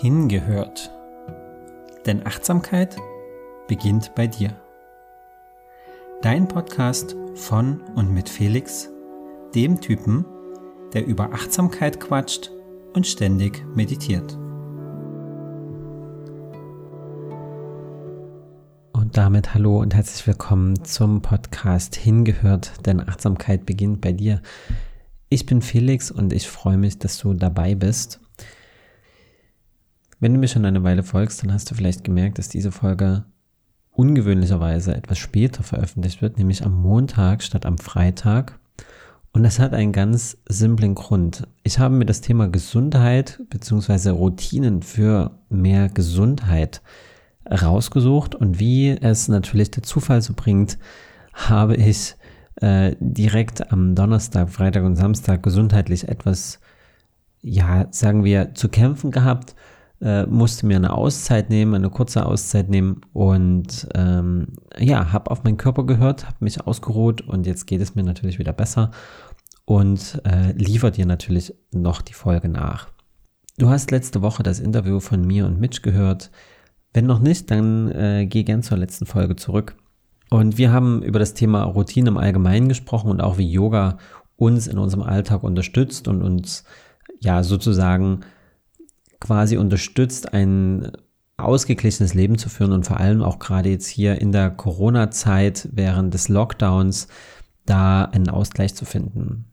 hingehört. Denn Achtsamkeit beginnt bei dir. Dein Podcast von und mit Felix, dem Typen, der über Achtsamkeit quatscht und ständig meditiert. Und damit hallo und herzlich willkommen zum Podcast Hingehört, denn Achtsamkeit beginnt bei dir. Ich bin Felix und ich freue mich, dass du dabei bist. Wenn du mir schon eine Weile folgst, dann hast du vielleicht gemerkt, dass diese Folge ungewöhnlicherweise etwas später veröffentlicht wird, nämlich am Montag statt am Freitag. Und das hat einen ganz simplen Grund. Ich habe mir das Thema Gesundheit bzw. Routinen für mehr Gesundheit rausgesucht und wie es natürlich der Zufall so bringt, habe ich äh, direkt am Donnerstag, Freitag und Samstag gesundheitlich etwas, ja, sagen wir, zu kämpfen gehabt, äh, musste mir eine Auszeit nehmen, eine kurze Auszeit nehmen und ähm, ja, habe auf meinen Körper gehört, habe mich ausgeruht und jetzt geht es mir natürlich wieder besser und äh, liefert dir natürlich noch die Folge nach. Du hast letzte Woche das Interview von mir und Mitch gehört. Wenn noch nicht, dann äh, geh gern zur letzten Folge zurück. Und wir haben über das Thema Routine im Allgemeinen gesprochen und auch wie Yoga uns in unserem Alltag unterstützt und uns ja sozusagen quasi unterstützt, ein ausgeglichenes Leben zu führen und vor allem auch gerade jetzt hier in der Corona-Zeit während des Lockdowns da einen Ausgleich zu finden.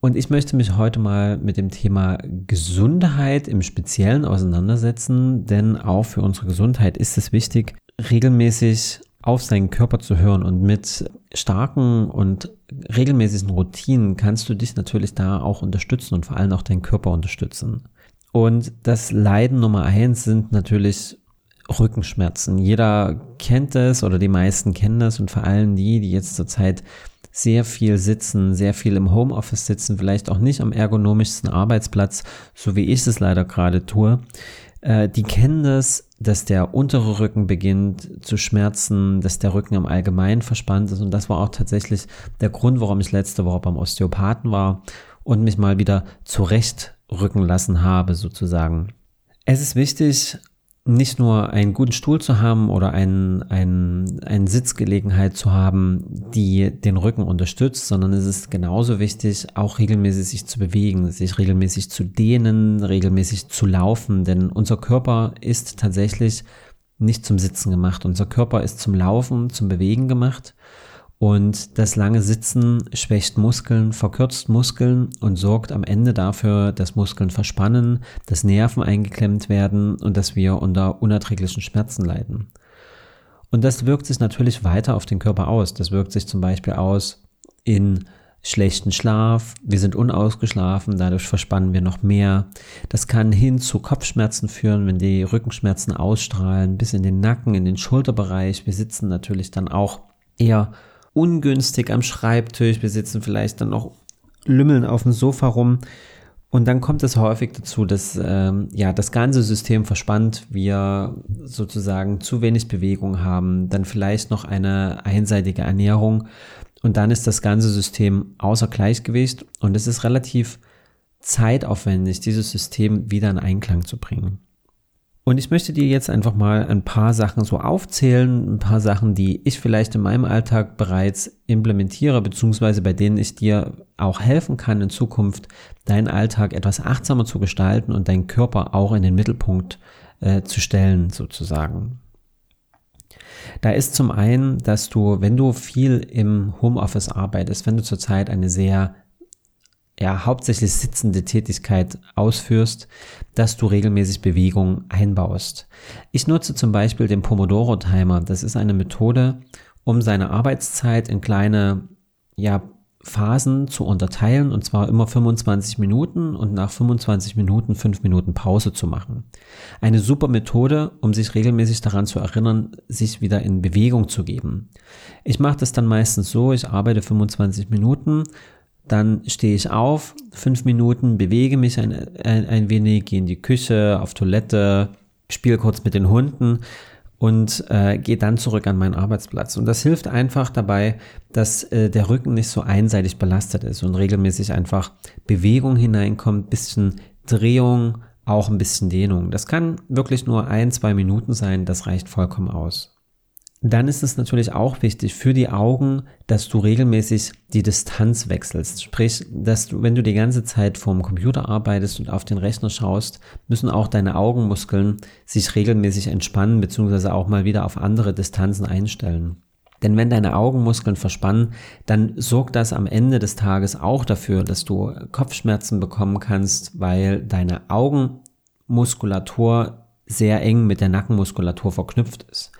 Und ich möchte mich heute mal mit dem Thema Gesundheit im Speziellen auseinandersetzen, denn auch für unsere Gesundheit ist es wichtig, regelmäßig auf seinen Körper zu hören und mit starken und regelmäßigen Routinen kannst du dich natürlich da auch unterstützen und vor allem auch deinen Körper unterstützen. Und das Leiden Nummer eins sind natürlich Rückenschmerzen. Jeder kennt es oder die meisten kennen das und vor allem die, die jetzt zurzeit sehr viel sitzen, sehr viel im Homeoffice sitzen, vielleicht auch nicht am ergonomischsten Arbeitsplatz, so wie ich es leider gerade tue, äh, die kennen das, dass der untere Rücken beginnt zu schmerzen, dass der Rücken im Allgemeinen verspannt ist. Und das war auch tatsächlich der Grund, warum ich letzte Woche beim Osteopathen war und mich mal wieder zurechtrücken lassen habe, sozusagen. Es ist wichtig, nicht nur einen guten Stuhl zu haben oder einen, einen, eine Sitzgelegenheit zu haben, die den Rücken unterstützt, sondern es ist genauso wichtig, auch regelmäßig sich zu bewegen, sich regelmäßig zu dehnen, regelmäßig zu laufen, denn unser Körper ist tatsächlich nicht zum Sitzen gemacht. Unser Körper ist zum Laufen, zum Bewegen gemacht. Und das lange Sitzen schwächt Muskeln, verkürzt Muskeln und sorgt am Ende dafür, dass Muskeln verspannen, dass Nerven eingeklemmt werden und dass wir unter unerträglichen Schmerzen leiden. Und das wirkt sich natürlich weiter auf den Körper aus. Das wirkt sich zum Beispiel aus in schlechten Schlaf, wir sind unausgeschlafen, dadurch verspannen wir noch mehr. Das kann hin zu Kopfschmerzen führen, wenn die Rückenschmerzen ausstrahlen, bis in den Nacken, in den Schulterbereich. Wir sitzen natürlich dann auch eher ungünstig am Schreibtisch, wir sitzen vielleicht dann noch lümmeln auf dem Sofa rum. Und dann kommt es häufig dazu, dass ähm, ja das ganze System verspannt, wir sozusagen zu wenig Bewegung haben, dann vielleicht noch eine einseitige Ernährung und dann ist das ganze System außer Gleichgewicht und es ist relativ zeitaufwendig, dieses System wieder in Einklang zu bringen. Und ich möchte dir jetzt einfach mal ein paar Sachen so aufzählen, ein paar Sachen, die ich vielleicht in meinem Alltag bereits implementiere, beziehungsweise bei denen ich dir auch helfen kann, in Zukunft deinen Alltag etwas achtsamer zu gestalten und deinen Körper auch in den Mittelpunkt äh, zu stellen, sozusagen. Da ist zum einen, dass du, wenn du viel im Homeoffice arbeitest, wenn du zurzeit eine sehr ja, hauptsächlich sitzende Tätigkeit ausführst, dass du regelmäßig Bewegung einbaust. Ich nutze zum Beispiel den Pomodoro-Timer. Das ist eine Methode, um seine Arbeitszeit in kleine ja, Phasen zu unterteilen und zwar immer 25 Minuten und nach 25 Minuten 5 Minuten Pause zu machen. Eine super Methode, um sich regelmäßig daran zu erinnern, sich wieder in Bewegung zu geben. Ich mache das dann meistens so, ich arbeite 25 Minuten dann stehe ich auf, fünf Minuten, bewege mich ein, ein, ein wenig, gehe in die Küche, auf Toilette, spiele kurz mit den Hunden und äh, gehe dann zurück an meinen Arbeitsplatz. Und das hilft einfach dabei, dass äh, der Rücken nicht so einseitig belastet ist und regelmäßig einfach Bewegung hineinkommt, bisschen Drehung auch ein bisschen Dehnung. Das kann wirklich nur ein, zwei Minuten sein, das reicht vollkommen aus. Dann ist es natürlich auch wichtig für die Augen, dass du regelmäßig die Distanz wechselst. Sprich, dass du, wenn du die ganze Zeit vorm Computer arbeitest und auf den Rechner schaust, müssen auch deine Augenmuskeln sich regelmäßig entspannen, beziehungsweise auch mal wieder auf andere Distanzen einstellen. Denn wenn deine Augenmuskeln verspannen, dann sorgt das am Ende des Tages auch dafür, dass du Kopfschmerzen bekommen kannst, weil deine Augenmuskulatur sehr eng mit der Nackenmuskulatur verknüpft ist.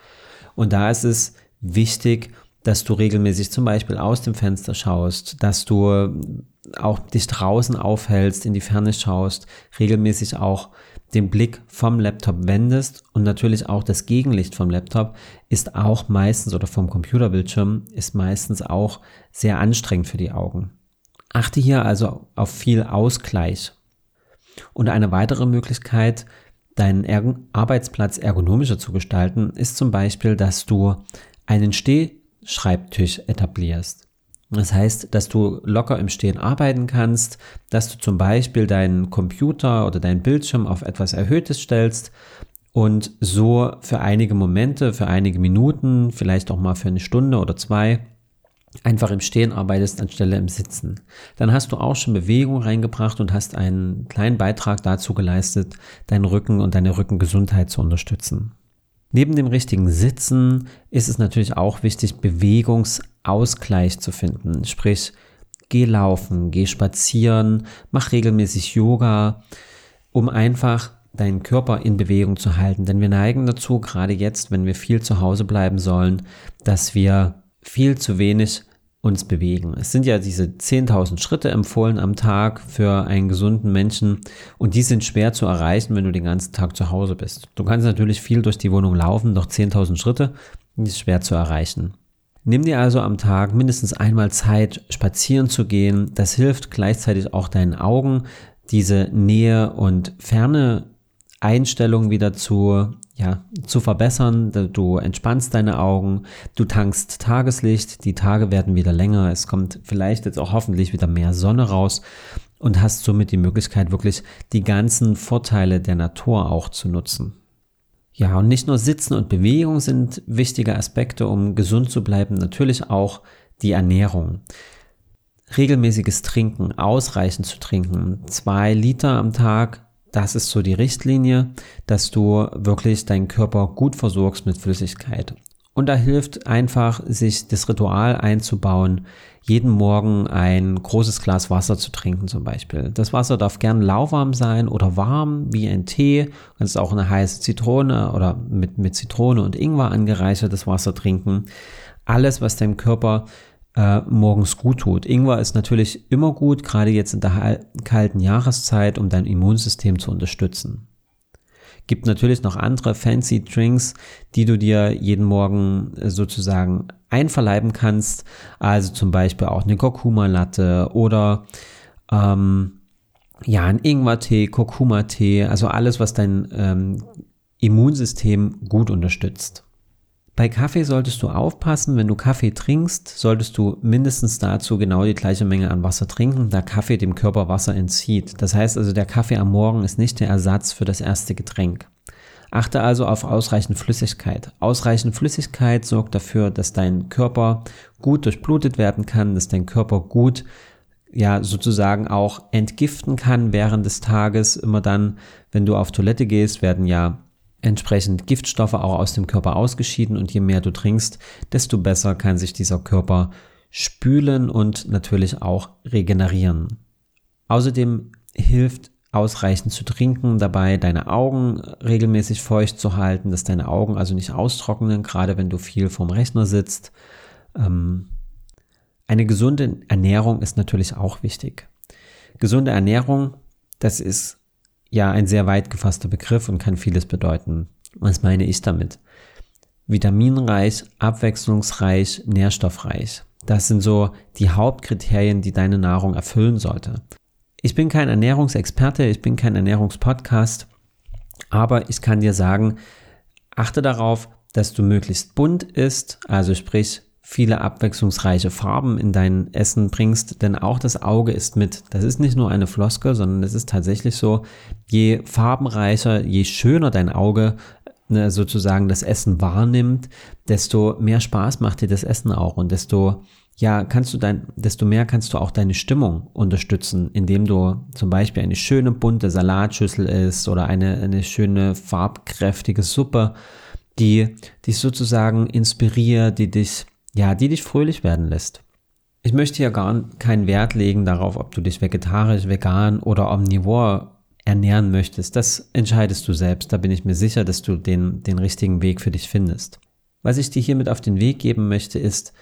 Und da ist es wichtig, dass du regelmäßig zum Beispiel aus dem Fenster schaust, dass du auch dich draußen aufhältst, in die Ferne schaust, regelmäßig auch den Blick vom Laptop wendest und natürlich auch das Gegenlicht vom Laptop ist auch meistens oder vom Computerbildschirm ist meistens auch sehr anstrengend für die Augen. Achte hier also auf viel Ausgleich. Und eine weitere Möglichkeit, deinen er Arbeitsplatz ergonomischer zu gestalten, ist zum Beispiel, dass du einen Stehschreibtisch etablierst. Das heißt, dass du locker im Stehen arbeiten kannst, dass du zum Beispiel deinen Computer oder deinen Bildschirm auf etwas Erhöhtes stellst und so für einige Momente, für einige Minuten, vielleicht auch mal für eine Stunde oder zwei, einfach im Stehen arbeitest anstelle im Sitzen. Dann hast du auch schon Bewegung reingebracht und hast einen kleinen Beitrag dazu geleistet, deinen Rücken und deine Rückengesundheit zu unterstützen. Neben dem richtigen Sitzen ist es natürlich auch wichtig, Bewegungsausgleich zu finden. Sprich, geh laufen, geh spazieren, mach regelmäßig Yoga, um einfach deinen Körper in Bewegung zu halten. Denn wir neigen dazu, gerade jetzt, wenn wir viel zu Hause bleiben sollen, dass wir viel zu wenig uns bewegen. Es sind ja diese 10.000 Schritte empfohlen am Tag für einen gesunden Menschen und die sind schwer zu erreichen, wenn du den ganzen Tag zu Hause bist. Du kannst natürlich viel durch die Wohnung laufen, doch 10.000 Schritte ist schwer zu erreichen. Nimm dir also am Tag mindestens einmal Zeit, spazieren zu gehen. Das hilft gleichzeitig auch deinen Augen, diese Nähe und Ferne Einstellung wieder zu ja, zu verbessern. Du entspannst deine Augen, du tankst Tageslicht, die Tage werden wieder länger, es kommt vielleicht jetzt auch hoffentlich wieder mehr Sonne raus und hast somit die Möglichkeit, wirklich die ganzen Vorteile der Natur auch zu nutzen. Ja, und nicht nur Sitzen und Bewegung sind wichtige Aspekte, um gesund zu bleiben, natürlich auch die Ernährung. Regelmäßiges Trinken, ausreichend zu trinken, zwei Liter am Tag das ist so die Richtlinie, dass du wirklich deinen Körper gut versorgst mit Flüssigkeit. Und da hilft einfach, sich das Ritual einzubauen, jeden Morgen ein großes Glas Wasser zu trinken zum Beispiel. Das Wasser darf gern lauwarm sein oder warm wie ein Tee. Du kannst auch eine heiße Zitrone oder mit, mit Zitrone und Ingwer angereichertes Wasser trinken. Alles, was deinem Körper äh, morgens gut tut. Ingwer ist natürlich immer gut, gerade jetzt in der kalten Jahreszeit, um dein Immunsystem zu unterstützen. Gibt natürlich noch andere fancy Drinks, die du dir jeden Morgen äh, sozusagen einverleiben kannst. Also zum Beispiel auch eine Kurkuma-Latte oder ähm, ja, ein Ingwer-Tee, Kurkuma-Tee, also alles, was dein ähm, Immunsystem gut unterstützt. Bei Kaffee solltest du aufpassen, wenn du Kaffee trinkst, solltest du mindestens dazu genau die gleiche Menge an Wasser trinken, da Kaffee dem Körper Wasser entzieht. Das heißt also, der Kaffee am Morgen ist nicht der Ersatz für das erste Getränk. Achte also auf ausreichend Flüssigkeit. Ausreichend Flüssigkeit sorgt dafür, dass dein Körper gut durchblutet werden kann, dass dein Körper gut ja sozusagen auch entgiften kann während des Tages. Immer dann, wenn du auf Toilette gehst, werden ja entsprechend Giftstoffe auch aus dem Körper ausgeschieden und je mehr du trinkst, desto besser kann sich dieser Körper spülen und natürlich auch regenerieren. Außerdem hilft ausreichend zu trinken, dabei deine Augen regelmäßig feucht zu halten, dass deine Augen also nicht austrocknen, gerade wenn du viel vorm Rechner sitzt. Ähm, eine gesunde Ernährung ist natürlich auch wichtig. Gesunde Ernährung, das ist ja ein sehr weit gefasster Begriff und kann vieles bedeuten. Was meine ich damit? Vitaminreich, abwechslungsreich, nährstoffreich. Das sind so die Hauptkriterien, die deine Nahrung erfüllen sollte. Ich bin kein Ernährungsexperte, ich bin kein Ernährungspodcast, aber ich kann dir sagen, achte darauf, dass du möglichst bunt isst, also sprich viele abwechslungsreiche Farben in dein Essen bringst, denn auch das Auge ist mit. Das ist nicht nur eine Floskel, sondern es ist tatsächlich so, je farbenreicher, je schöner dein Auge ne, sozusagen das Essen wahrnimmt, desto mehr Spaß macht dir das Essen auch und desto ja, kannst du dein, desto mehr kannst du auch deine Stimmung unterstützen, indem du zum Beispiel eine schöne bunte Salatschüssel isst oder eine, eine schöne farbkräftige Suppe, die dich sozusagen inspiriert, die dich ja, die dich fröhlich werden lässt. Ich möchte hier gar keinen Wert legen darauf, ob du dich vegetarisch, vegan oder omnivor ernähren möchtest. Das entscheidest du selbst. Da bin ich mir sicher, dass du den, den richtigen Weg für dich findest. Was ich dir hiermit auf den Weg geben möchte, ist,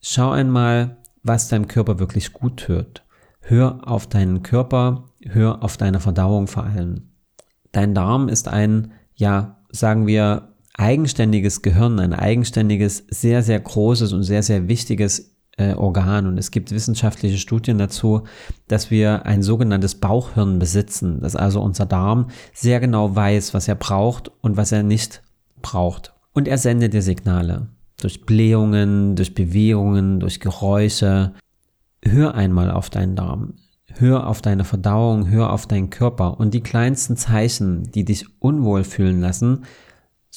schau einmal, was deinem Körper wirklich gut tut. Hör auf deinen Körper, hör auf deine Verdauung vor allem. Dein Darm ist ein, ja, sagen wir, eigenständiges Gehirn, ein eigenständiges, sehr, sehr großes und sehr, sehr wichtiges äh, Organ. Und es gibt wissenschaftliche Studien dazu, dass wir ein sogenanntes Bauchhirn besitzen, dass also unser Darm sehr genau weiß, was er braucht und was er nicht braucht. Und er sendet dir Signale durch Blähungen, durch Bewegungen, durch Geräusche. Hör einmal auf deinen Darm. Hör auf deine Verdauung, hör auf deinen Körper und die kleinsten Zeichen, die dich unwohl fühlen lassen,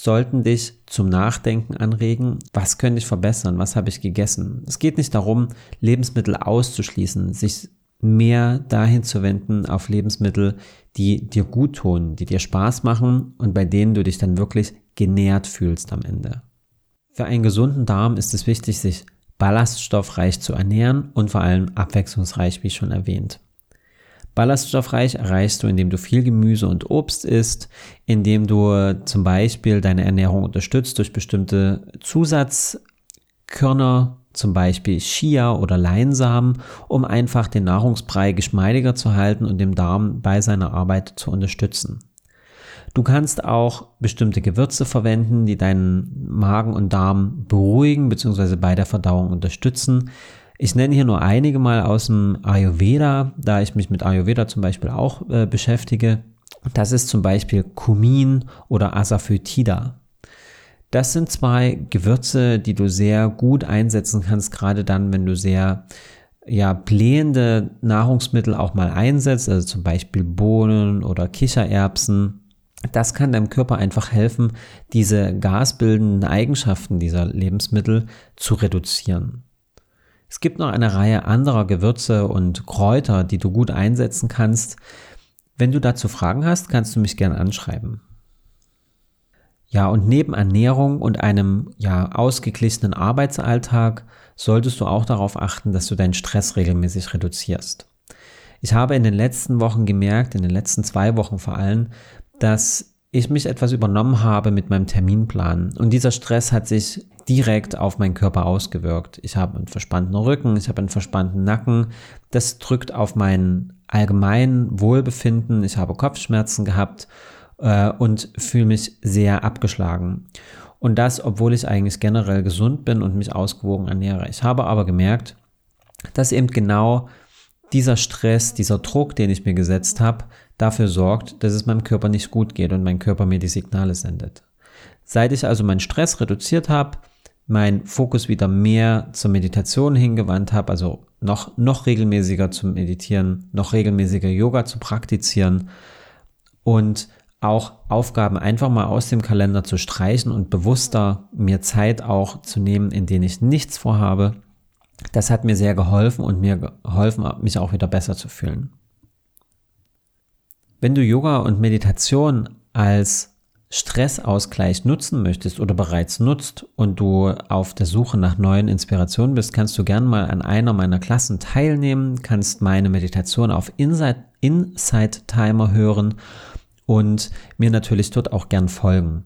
sollten dich zum Nachdenken anregen, was könnte ich verbessern, was habe ich gegessen. Es geht nicht darum, Lebensmittel auszuschließen, sich mehr dahin zu wenden auf Lebensmittel, die dir gut tun, die dir Spaß machen und bei denen du dich dann wirklich genährt fühlst am Ende. Für einen gesunden Darm ist es wichtig, sich ballaststoffreich zu ernähren und vor allem abwechslungsreich, wie schon erwähnt. Ballaststoffreich erreichst du, indem du viel Gemüse und Obst isst, indem du zum Beispiel deine Ernährung unterstützt durch bestimmte Zusatzkörner, zum Beispiel Chia oder Leinsamen, um einfach den Nahrungsbrei geschmeidiger zu halten und dem Darm bei seiner Arbeit zu unterstützen. Du kannst auch bestimmte Gewürze verwenden, die deinen Magen und Darm beruhigen bzw. bei der Verdauung unterstützen. Ich nenne hier nur einige mal aus dem Ayurveda, da ich mich mit Ayurveda zum Beispiel auch äh, beschäftige. Das ist zum Beispiel Kumin oder Asafoetida. Das sind zwei Gewürze, die du sehr gut einsetzen kannst, gerade dann, wenn du sehr ja, blähende Nahrungsmittel auch mal einsetzt, also zum Beispiel Bohnen oder Kichererbsen. Das kann deinem Körper einfach helfen, diese gasbildenden Eigenschaften dieser Lebensmittel zu reduzieren. Es gibt noch eine Reihe anderer Gewürze und Kräuter, die du gut einsetzen kannst. Wenn du dazu Fragen hast, kannst du mich gerne anschreiben. Ja, und neben Ernährung und einem ja ausgeglichenen Arbeitsalltag solltest du auch darauf achten, dass du deinen Stress regelmäßig reduzierst. Ich habe in den letzten Wochen gemerkt, in den letzten zwei Wochen vor allem, dass ich mich etwas übernommen habe mit meinem Terminplan. Und dieser Stress hat sich direkt auf meinen Körper ausgewirkt. Ich habe einen verspannten Rücken, ich habe einen verspannten Nacken. Das drückt auf mein allgemein Wohlbefinden. Ich habe Kopfschmerzen gehabt äh, und fühle mich sehr abgeschlagen. Und das, obwohl ich eigentlich generell gesund bin und mich ausgewogen ernähre. Ich habe aber gemerkt, dass eben genau dieser Stress, dieser Druck, den ich mir gesetzt habe, dafür sorgt, dass es meinem Körper nicht gut geht und mein Körper mir die Signale sendet. Seit ich also meinen Stress reduziert habe, meinen Fokus wieder mehr zur Meditation hingewandt habe, also noch, noch regelmäßiger zu meditieren, noch regelmäßiger Yoga zu praktizieren und auch Aufgaben einfach mal aus dem Kalender zu streichen und bewusster mir Zeit auch zu nehmen, in denen ich nichts vorhabe, das hat mir sehr geholfen und mir geholfen, mich auch wieder besser zu fühlen. Wenn du Yoga und Meditation als Stressausgleich nutzen möchtest oder bereits nutzt und du auf der Suche nach neuen Inspirationen bist, kannst du gern mal an einer meiner Klassen teilnehmen, kannst meine Meditation auf Insight, Insight Timer hören und mir natürlich dort auch gern folgen.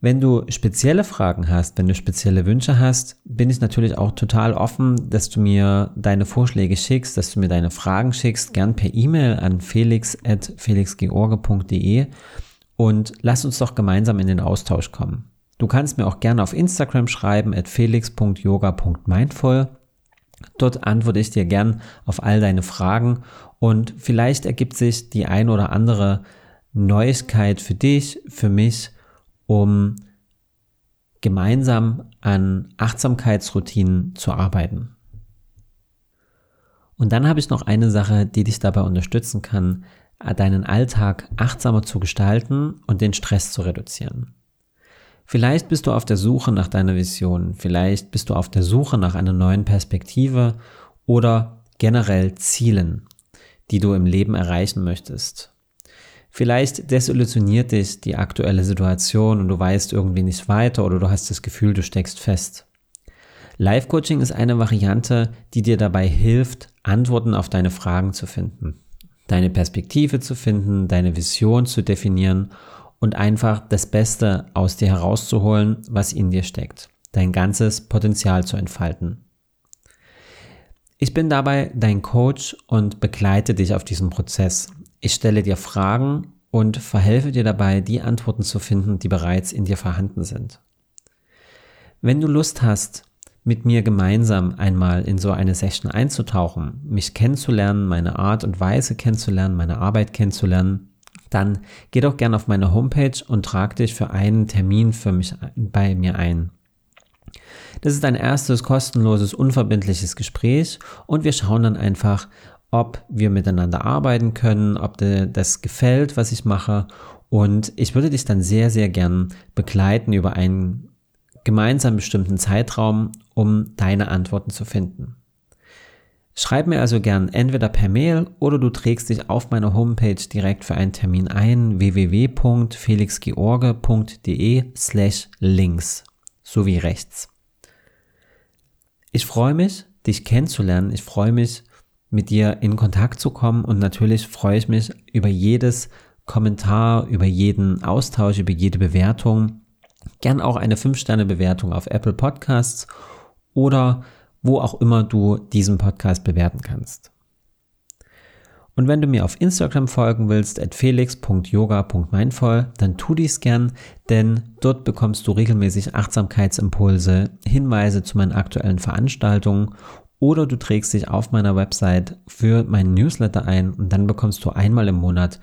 Wenn du spezielle Fragen hast, wenn du spezielle Wünsche hast, bin ich natürlich auch total offen, dass du mir deine Vorschläge schickst, dass du mir deine Fragen schickst, gern per E-Mail an felix.felixgeorge.de und lass uns doch gemeinsam in den Austausch kommen. Du kannst mir auch gerne auf Instagram schreiben at felix.yoga.mindful. Dort antworte ich dir gern auf all deine Fragen und vielleicht ergibt sich die ein oder andere Neuigkeit für dich, für mich, um gemeinsam an Achtsamkeitsroutinen zu arbeiten. Und dann habe ich noch eine Sache, die dich dabei unterstützen kann, deinen Alltag achtsamer zu gestalten und den Stress zu reduzieren. Vielleicht bist du auf der Suche nach deiner Vision, vielleicht bist du auf der Suche nach einer neuen Perspektive oder generell Zielen, die du im Leben erreichen möchtest. Vielleicht desillusioniert dich die aktuelle Situation und du weißt irgendwie nicht weiter oder du hast das Gefühl, du steckst fest. Life Coaching ist eine Variante, die dir dabei hilft, Antworten auf deine Fragen zu finden, deine Perspektive zu finden, deine Vision zu definieren und einfach das Beste aus dir herauszuholen, was in dir steckt, dein ganzes Potenzial zu entfalten. Ich bin dabei dein Coach und begleite dich auf diesem Prozess. Ich stelle dir Fragen und verhelfe dir dabei, die Antworten zu finden, die bereits in dir vorhanden sind. Wenn du Lust hast, mit mir gemeinsam einmal in so eine Session einzutauchen, mich kennenzulernen, meine Art und Weise kennenzulernen, meine Arbeit kennenzulernen, dann geh doch gerne auf meine Homepage und trag dich für einen Termin für mich bei mir ein. Das ist ein erstes kostenloses, unverbindliches Gespräch und wir schauen dann einfach, ob wir miteinander arbeiten können, ob dir das gefällt, was ich mache. Und ich würde dich dann sehr, sehr gern begleiten über einen gemeinsam bestimmten Zeitraum, um deine Antworten zu finden. Schreib mir also gern entweder per Mail oder du trägst dich auf meiner Homepage direkt für einen Termin ein www.felixgeorge.de slash links sowie rechts. Ich freue mich, dich kennenzulernen. Ich freue mich, mit dir in Kontakt zu kommen und natürlich freue ich mich über jedes Kommentar, über jeden Austausch, über jede Bewertung. Gern auch eine 5-Sterne-Bewertung auf Apple Podcasts oder wo auch immer du diesen Podcast bewerten kannst. Und wenn du mir auf Instagram folgen willst, at felix.yoga.mindvoll, dann tu dies gern, denn dort bekommst du regelmäßig Achtsamkeitsimpulse, Hinweise zu meinen aktuellen Veranstaltungen oder du trägst dich auf meiner Website für meinen Newsletter ein und dann bekommst du einmal im Monat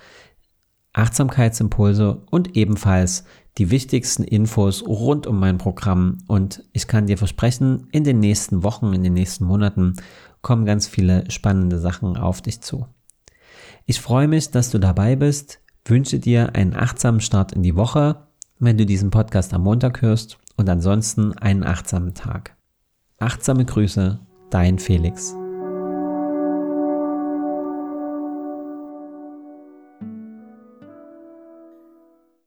Achtsamkeitsimpulse und ebenfalls die wichtigsten Infos rund um mein Programm. Und ich kann dir versprechen, in den nächsten Wochen, in den nächsten Monaten kommen ganz viele spannende Sachen auf dich zu. Ich freue mich, dass du dabei bist, wünsche dir einen achtsamen Start in die Woche, wenn du diesen Podcast am Montag hörst und ansonsten einen achtsamen Tag. Achtsame Grüße, dein Felix.